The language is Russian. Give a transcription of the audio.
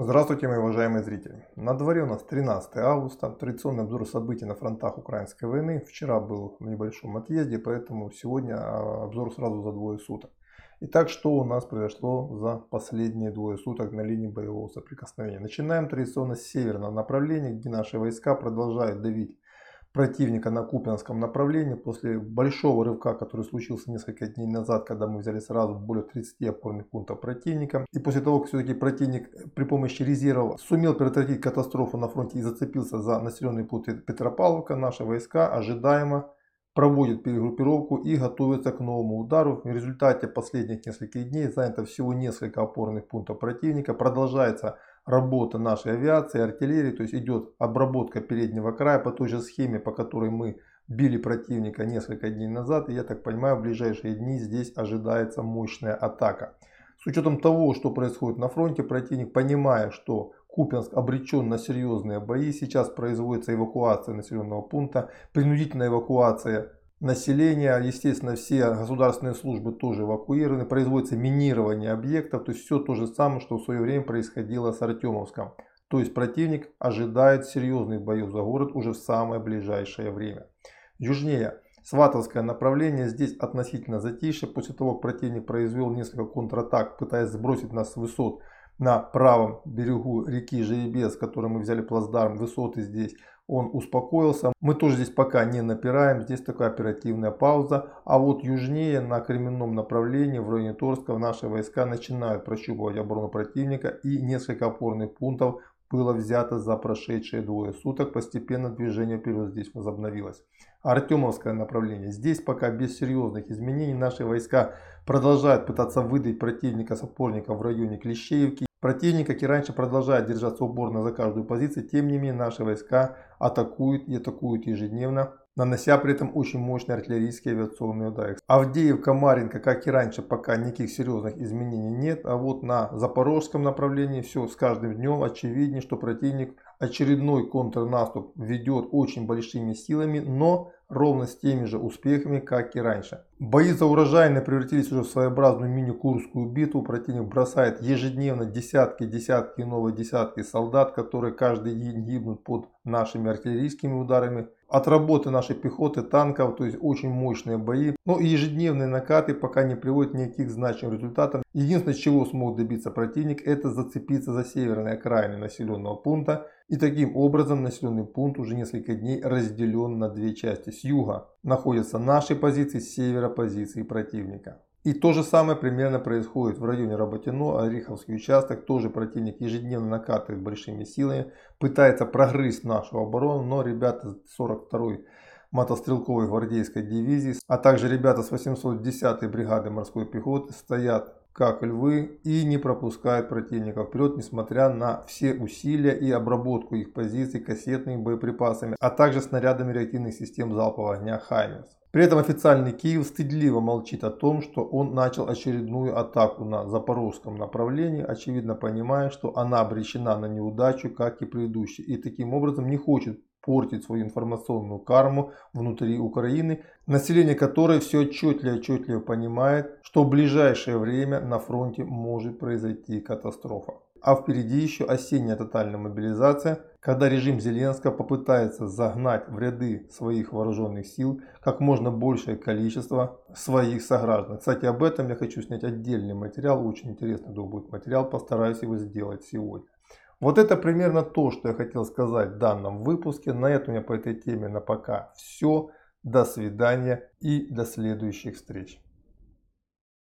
Здравствуйте, мои уважаемые зрители. На дворе у нас 13 августа, традиционный обзор событий на фронтах украинской войны. Вчера был в небольшом отъезде, поэтому сегодня а, обзор сразу за двое суток. Итак, что у нас произошло за последние двое суток на линии боевого соприкосновения? Начинаем традиционно с северного направления, где наши войска продолжают давить противника на Купинском направлении после большого рывка, который случился несколько дней назад, когда мы взяли сразу более 30 опорных пунктов противника. И после того, как все-таки противник при помощи резервов сумел предотвратить катастрофу на фронте и зацепился за населенный пункт Петропавловка, наши войска ожидаемо проводят перегруппировку и готовятся к новому удару. В результате последних нескольких дней занято всего несколько опорных пунктов противника. Продолжается работа нашей авиации, артиллерии, то есть идет обработка переднего края по той же схеме, по которой мы били противника несколько дней назад. И я так понимаю, в ближайшие дни здесь ожидается мощная атака. С учетом того, что происходит на фронте, противник, понимая, что Купинск обречен на серьезные бои, сейчас производится эвакуация населенного пункта, принудительная эвакуация населения, естественно, все государственные службы тоже эвакуированы, производится минирование объектов, то есть все то же самое, что в свое время происходило с Артемовском. То есть противник ожидает серьезных боев за город уже в самое ближайшее время. Южнее, Сватовское направление, здесь относительно затишье, после того, как противник произвел несколько контратак, пытаясь сбросить нас с высот на правом берегу реки Жеребец, который мы взяли плацдарм, высоты здесь, он успокоился. Мы тоже здесь пока не напираем, здесь такая оперативная пауза. А вот южнее, на Кременном направлении, в районе Торска, наши войска начинают прощупывать оборону противника и несколько опорных пунктов было взято за прошедшие двое суток. Постепенно движение вперед здесь возобновилось. Артемовское направление. Здесь пока без серьезных изменений наши войска продолжают пытаться выдать противника с опорника в районе Клещеевки. Противник, как и раньше, продолжает держаться уборно за каждую позицию. Тем не менее, наши войска атакуют и атакуют ежедневно, нанося при этом очень мощные артиллерийские авиационные удары. Авдеевка, Маринка, как и раньше, пока никаких серьезных изменений нет. А вот на запорожском направлении все с каждым днем очевиднее, что противник очередной контрнаступ ведет очень большими силами, но ровно с теми же успехами, как и раньше. Бои за урожайные превратились уже в своеобразную мини-курскую битву. Противник бросает ежедневно десятки, десятки и новые десятки солдат, которые каждый день гибнут под нашими артиллерийскими ударами. От работы нашей пехоты, танков, то есть очень мощные бои. Но и ежедневные накаты пока не приводят никаких значимых результатов. Единственное, чего смог добиться противник, это зацепиться за северные окраины населенного пункта. И таким образом населенный пункт уже несколько дней разделен на две части. С юга находятся наши позиции, с севера позиции противника. И то же самое примерно происходит в районе Работино, Ореховский участок. Тоже противник ежедневно накатывает большими силами, пытается прогрызть нашу оборону, но ребята 42-й мотострелковой гвардейской дивизии, а также ребята с 810-й бригады морской пехоты стоят как львы и не пропускают противника вперед, несмотря на все усилия и обработку их позиций кассетными боеприпасами, а также снарядами реактивных систем залпового огня «Хаймерс». При этом официальный Киев стыдливо молчит о том, что он начал очередную атаку на запорожском направлении, очевидно понимая, что она обречена на неудачу, как и предыдущие, и таким образом не хочет портить свою информационную карму внутри Украины, население которой все отчетливо и отчетливо понимает, что в ближайшее время на фронте может произойти катастрофа. А впереди еще осенняя тотальная мобилизация, когда режим Зеленского попытается загнать в ряды своих вооруженных сил как можно большее количество своих сограждан. Кстати, об этом я хочу снять отдельный материал, очень интересный будет материал, постараюсь его сделать сегодня. Вот это примерно то, что я хотел сказать в данном выпуске. На этом у меня по этой теме на пока все. До свидания и до следующих встреч.